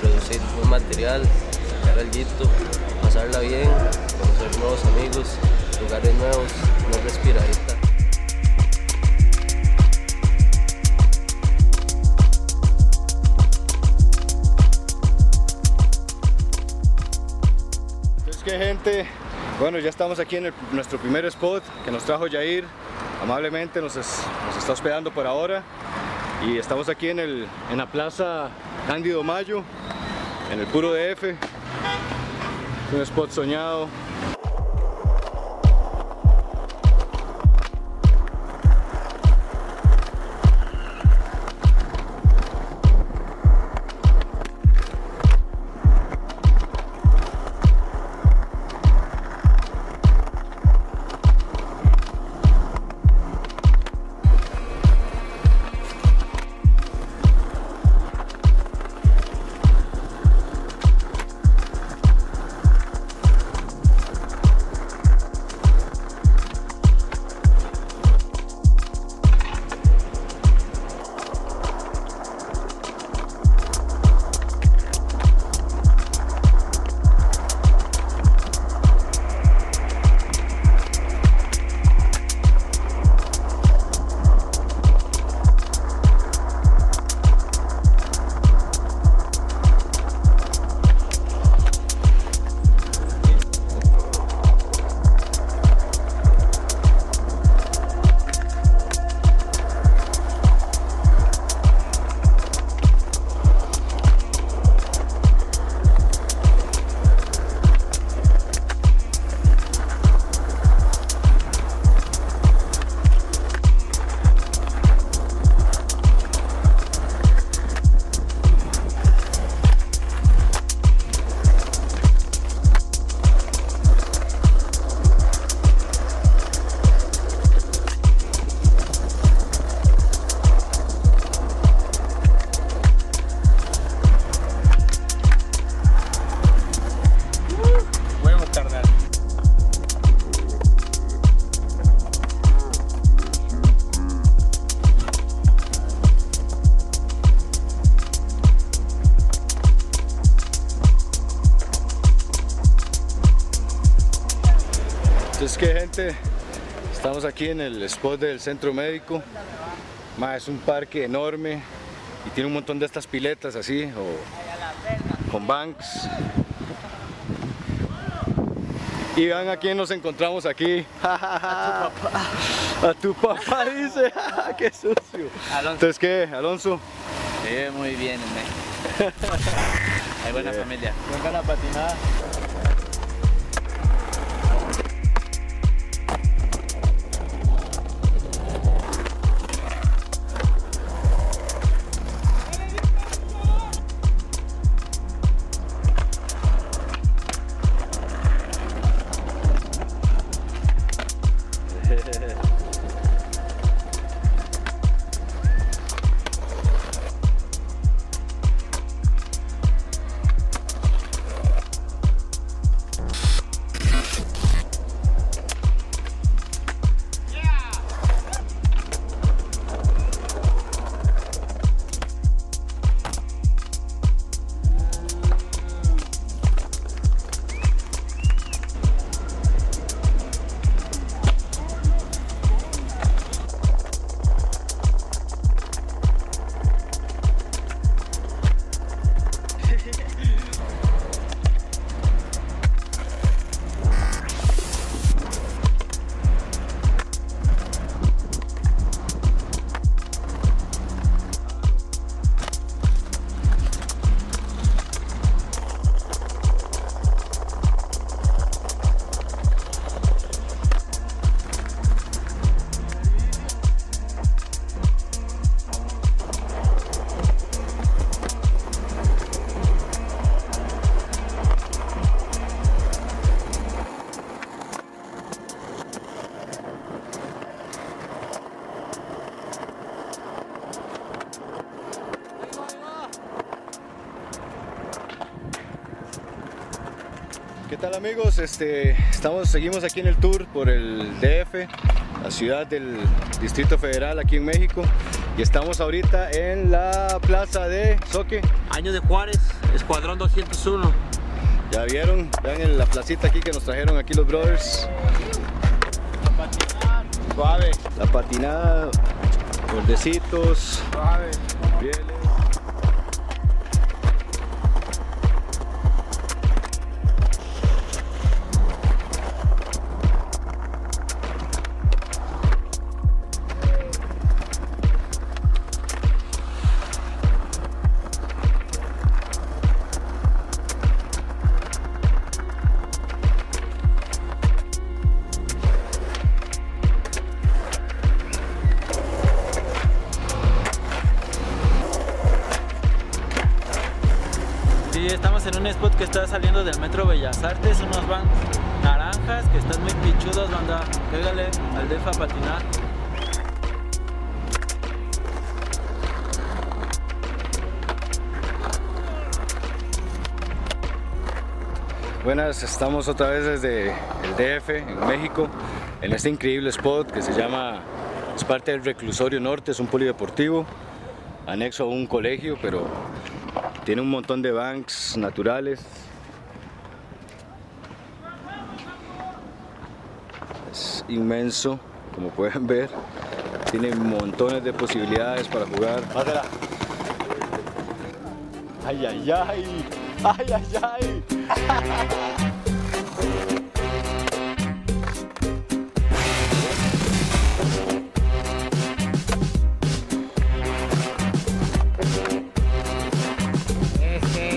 producir buen material, sacar algo, pasarla bien, conocer nuevos amigos, lugares nuevos, una respiradita. Entonces que gente, bueno ya estamos aquí en nuestro primer spot que nos trajo Jair, amablemente es- nos está hospedando por ahora y estamos aquí en, el, en la plaza Cándido Mayo, en el puro DF, un spot soñado, aquí en el spot del centro médico. Ma, es un parque enorme y tiene un montón de estas piletas así, o con banks. Y vean a quién nos encontramos aquí. A tu papá. A tu papá dice, qué sucio. Alonso. Entonces qué, Alonso, ve muy bien en México. Hay buena familia. vengan a patinar. ¿Qué tal amigos? Este, estamos, seguimos aquí en el tour por el DF, la ciudad del Distrito Federal aquí en México. y estamos ahorita en la plaza de Soque. Año de Juárez, Escuadrón 201. Ya vieron, vean en la placita aquí que nos trajeron aquí los brothers. Suave. La patinada, bordecitos, Suave. rieles. Buenas, estamos otra vez desde el DF, en México, en este increíble spot que se llama, es parte del Reclusorio Norte, es un polideportivo, anexo a un colegio, pero tiene un montón de banks naturales. Es inmenso, como pueden ver, tiene montones de posibilidades para jugar. Pásala. Ay, ay, ay, ay, ay, ay. Este,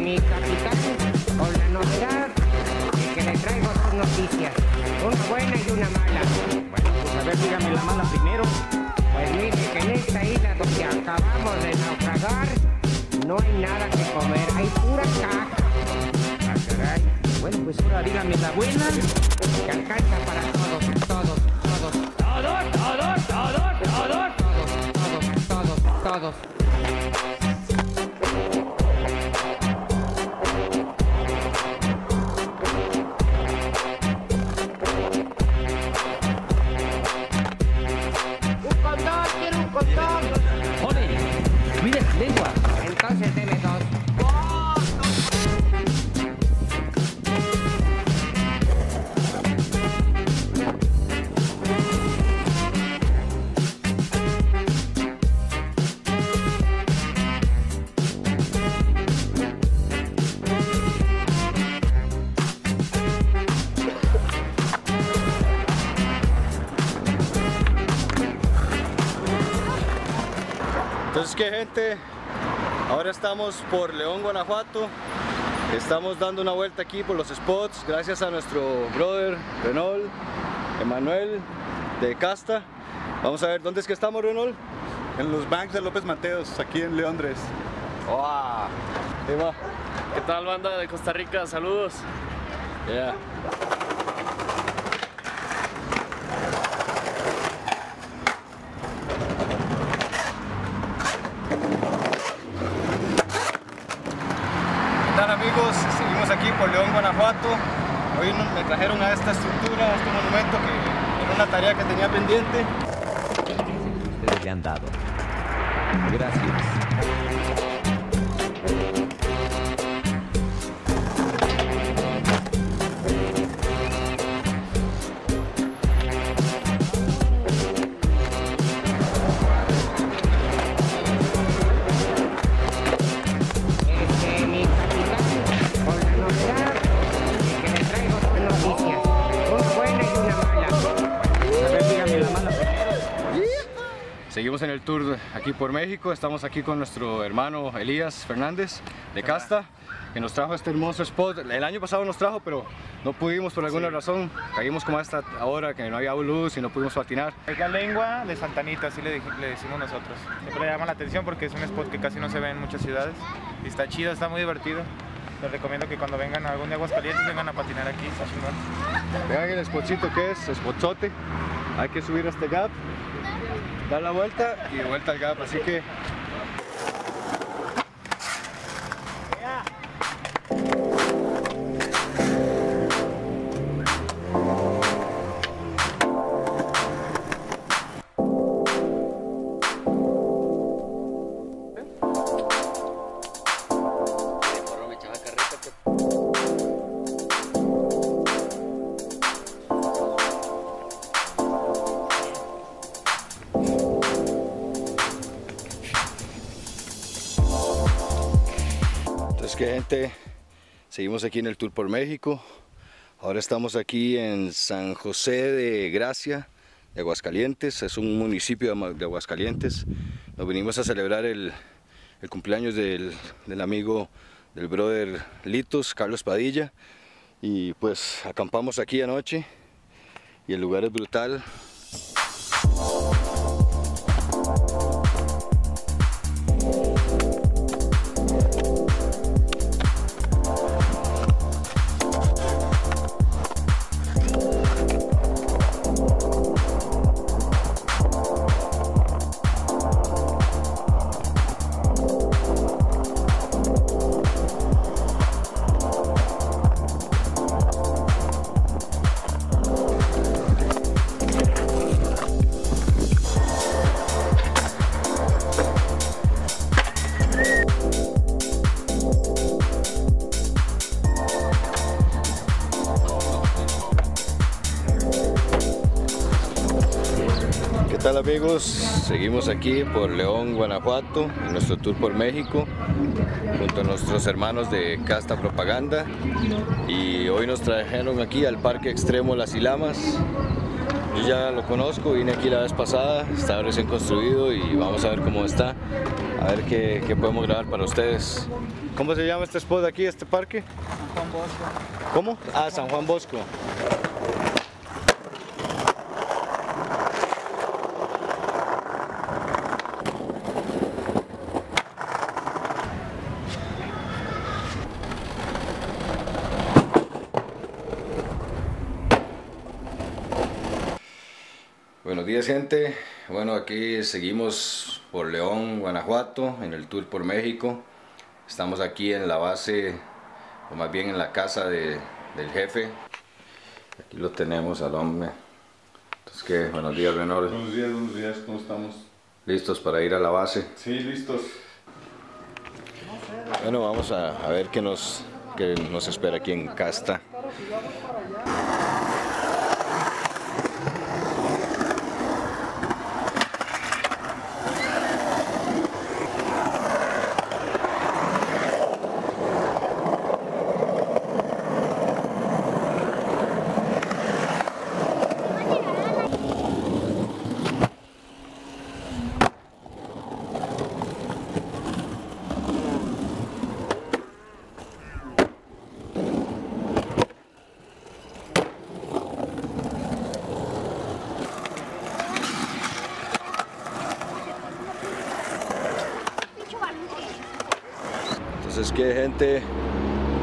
mi capitán, con la novedad de que le traigo dos noticias, una buena y una mala. Bueno, pues a ver, dígame la mala primero. Pues mire que en esta isla donde acabamos de naufragar, no hay nada que comer, hay pura caca. Bueno, pues ahora dígame la buena, que alcanza para todos, todos, todos. Todos, todos, todos, todos. Todos, todos, todos, todos. Gente? Ahora estamos por León, Guanajuato. Estamos dando una vuelta aquí por los spots, gracias a nuestro brother Renault, Emanuel de Casta. Vamos a ver, ¿dónde es que estamos, Renault? En los banks de López Mateos, aquí en Leondres. ¡Wow! ¿Qué tal banda de Costa Rica? Saludos. Yeah. ¿Qué tal Seguimos aquí por León, Guanajuato. Hoy me trajeron a esta estructura, a este monumento que era una tarea que tenía pendiente. ustedes le han dado. Gracias. Tour aquí por México. Estamos aquí con nuestro hermano Elías Fernández de Casta, que nos trajo este hermoso spot. El año pasado nos trajo, pero no pudimos por alguna razón. Caímos como a esta hora que no había luz y no pudimos patinar. Es la lengua de Santanita, así le, le decimos nosotros. Siempre le llama la atención porque es un spot que casi no se ve en muchas ciudades. Y está chido, está muy divertido. Les recomiendo que cuando vengan a algún de Aguascalientes vengan a patinar aquí. Vean el spotcito que es, spotzote. Hay que subir a este gap, dar la vuelta y vuelta al gap. Así que gente, seguimos aquí en el Tour por México. Ahora estamos aquí en San José de Gracia, de Aguascalientes. Es un municipio de Aguascalientes. Nos vinimos a celebrar el, el cumpleaños del, del amigo del brother Litos, Carlos Padilla. Y pues acampamos aquí anoche y el lugar es brutal. Amigos? Seguimos aquí por León, Guanajuato, en nuestro tour por México, junto a nuestros hermanos de Casta Propaganda. Y hoy nos trajeron aquí al Parque Extremo Las Ilamas. Yo ya lo conozco, vine aquí la vez pasada, está recién construido y vamos a ver cómo está, a ver qué, qué podemos grabar para ustedes. ¿Cómo se llama este spot aquí, este parque? San Juan Bosco. ¿Cómo? Ah, San Juan Bosco. Gente, bueno aquí seguimos por León, Guanajuato, en el tour por México. Estamos aquí en la base, o más bien en la casa de- del jefe. Aquí lo tenemos al hombre. Entonces que, buenos días Renor, Buenos días, buenos días, ¿cómo estamos? listos para ir a la base. Sí, listos. Bueno, vamos a, a ver qué nos, qué nos espera aquí en Casta. ¿Qué gente?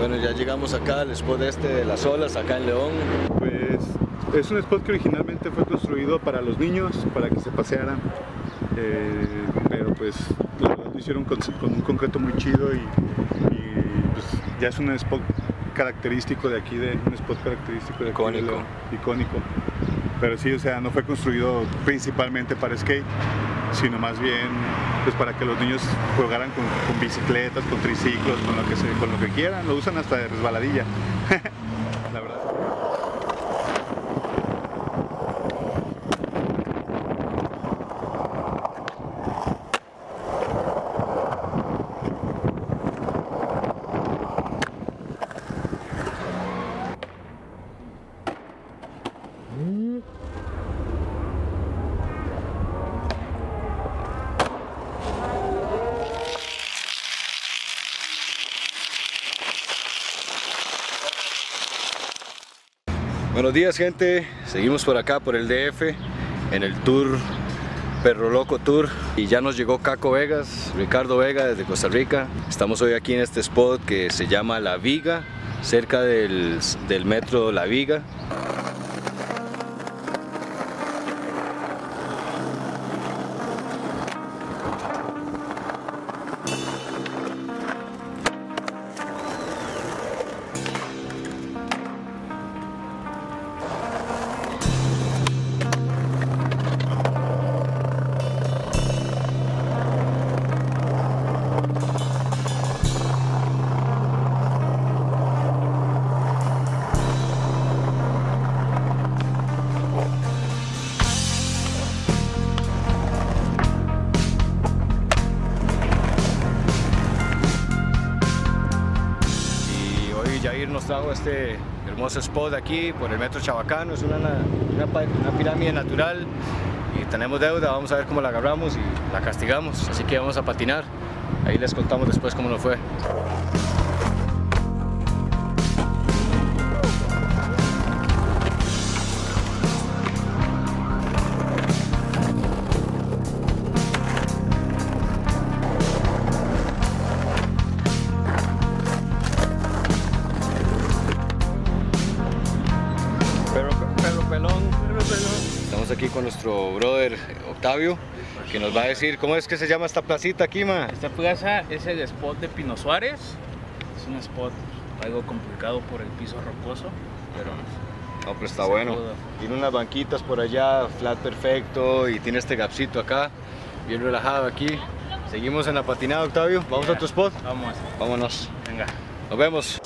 Bueno, ya llegamos acá al spot este de las olas, acá en León. Pues es un spot que originalmente fue construido para los niños, para que se pasearan. Eh, pero pues la verdad lo hicieron con, con un concreto muy chido y, y, pues ya es un spot característico de aquí, de, un spot característico de aquí de Icónico. León, icónico. Pero sí, o sea, no fue construido principalmente para skate, sino más bien pues para que los niños jugaran con, bicicletas, con triciclos, con lo que se, con lo que quieran, lo usan hasta de resbaladilla. La verdad. Buenos días gente, seguimos por acá por el DF en el tour Perro Loco Tour y ya nos llegó Caco Vegas, Ricardo Vega desde Costa Rica. Estamos hoy aquí en este spot que se llama La Viga, cerca del, del metro La Viga. A este hermoso spot aquí por el metro Chabacano. Es una, una pirámide natural y tenemos deuda. Vamos a ver cómo la agarramos y la castigamos. Así que vamos a patinar. Ahí les contamos después cómo nos fue. Nuestro brother Octavio, que nos va a decir cómo es que se llama esta placita aquí, ma. Esta plaza es el spot de Pino Suárez. Es un spot algo complicado por el piso rocoso, pero No, pero está bueno. Tiene unas banquitas por allá, flat perfecto, y tiene este gapcito acá, bien relajado aquí. Seguimos en la patinada, Octavio. Vamos a tu spot. vamos, Vámonos. venga. Nos vemos.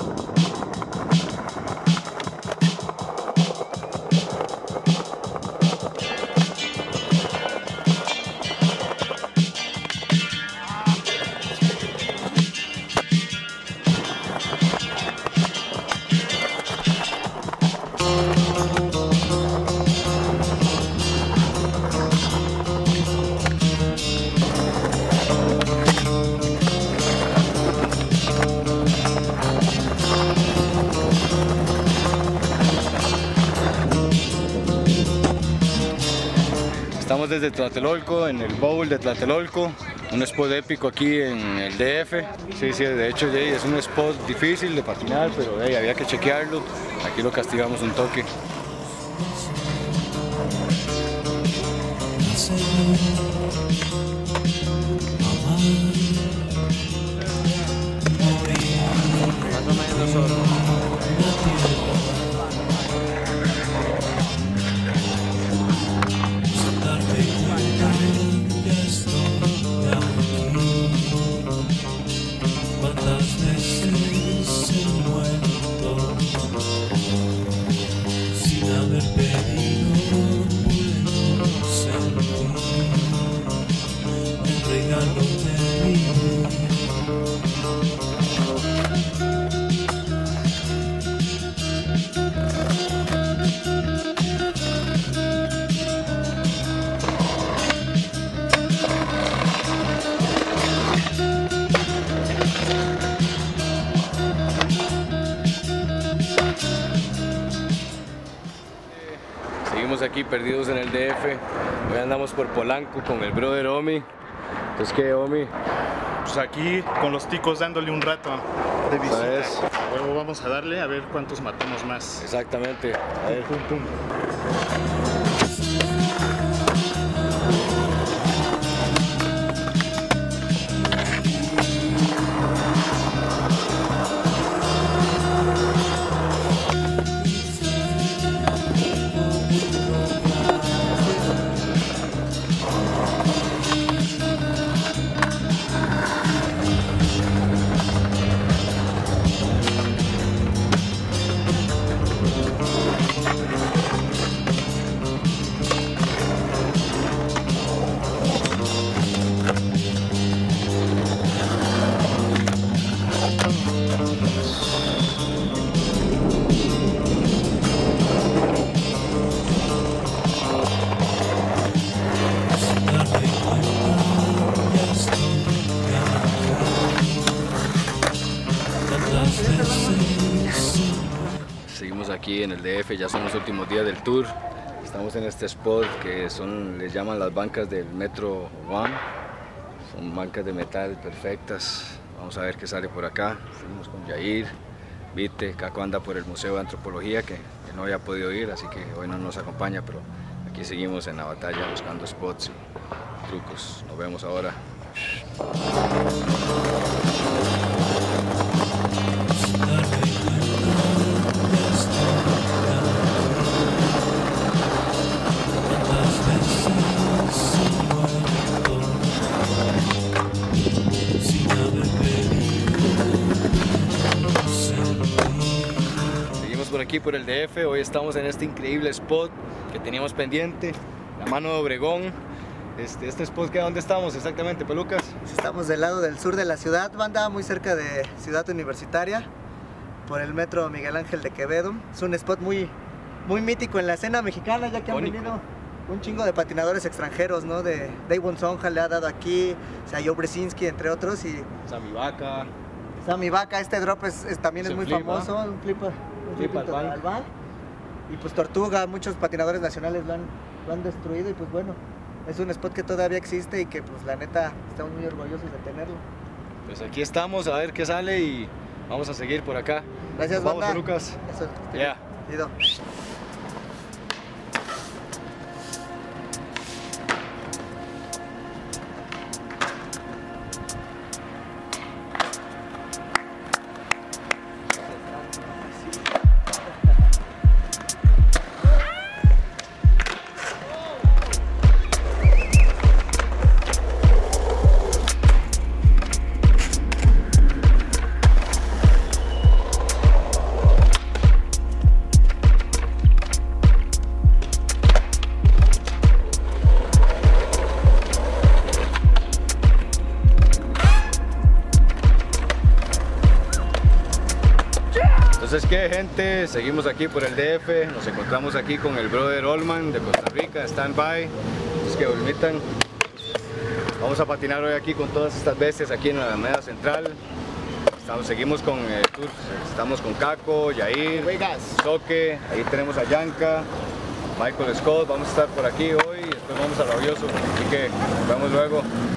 Desde Tlatelolco, en el bowl de Tlatelolco, un spot épico aquí en el DF. Sí, sí, de hecho es un spot difícil de patinar, pero había que chequearlo. Aquí lo castigamos un toque. Perdidos en el DF. Hoy andamos por Polanco con el brother Omi. Entonces, ¿qué, Omi? Pues aquí con los ticos dándole un rato de visita. ¿Sabes? Luego vamos a darle a ver cuántos matamos más. Exactamente. A ver. Pum, pum. Darme aquí en el DF, ya son los últimos días del tour. Estamos en este spot que son, les llaman las bancas del Metro One. Son bancas de metal perfectas. Vamos a ver qué sale por acá. Seguimos con Yair, Vite, Caco anda por el Museo de Antropología que no había podido ir, así que hoy no nos acompaña, pero aquí seguimos en la batalla buscando spots y trucos. Nos vemos ahora. Por aquí por el DF, hoy estamos en este increíble spot que teníamos pendiente, la mano de Obregón. Este, este spot que dónde estamos exactamente, Pelucas. Estamos del lado del sur de la ciudad, banda, muy cerca de Ciudad Universitaria. por el metro Miguel Ángel de Quevedo. Es un spot muy, muy mítico en la escena mexicana, ya que han venido un chingo de patinadores extranjeros, ¿no? De Davon Sonja le ha dado aquí, o sea, Joe Bresinski, entre otros, y Sammy Vaca. Sammy Vaca, este drop es, es- también Es muy flip, famoso, un flip, un Flip al bank. Y pues Tortuga, muchos patinadores nacionales lo han, lo han destruido y pues bueno, es un spot que todavía existe y que pues la neta estamos muy orgullosos de tenerlo. Pues aquí estamos, a ver qué sale y vamos a seguir por acá. Gracias, Vamos, banda. Lucas. Eso, Ya. chido. Gente? Seguimos aquí por el DF. Nos encontramos aquí con el brother Olman de Costa Rica, stand-by. Es que permitan. Vamos a patinar hoy aquí con todas estas bestias aquí en la Alameda Central. Estamos, seguimos con el tour. Estamos con Caco, Yair, Soque. Ahí tenemos a Yanka, Michael Scott. Vamos a estar por aquí hoy y después vamos a Rabioso. Así que nos vemos luego.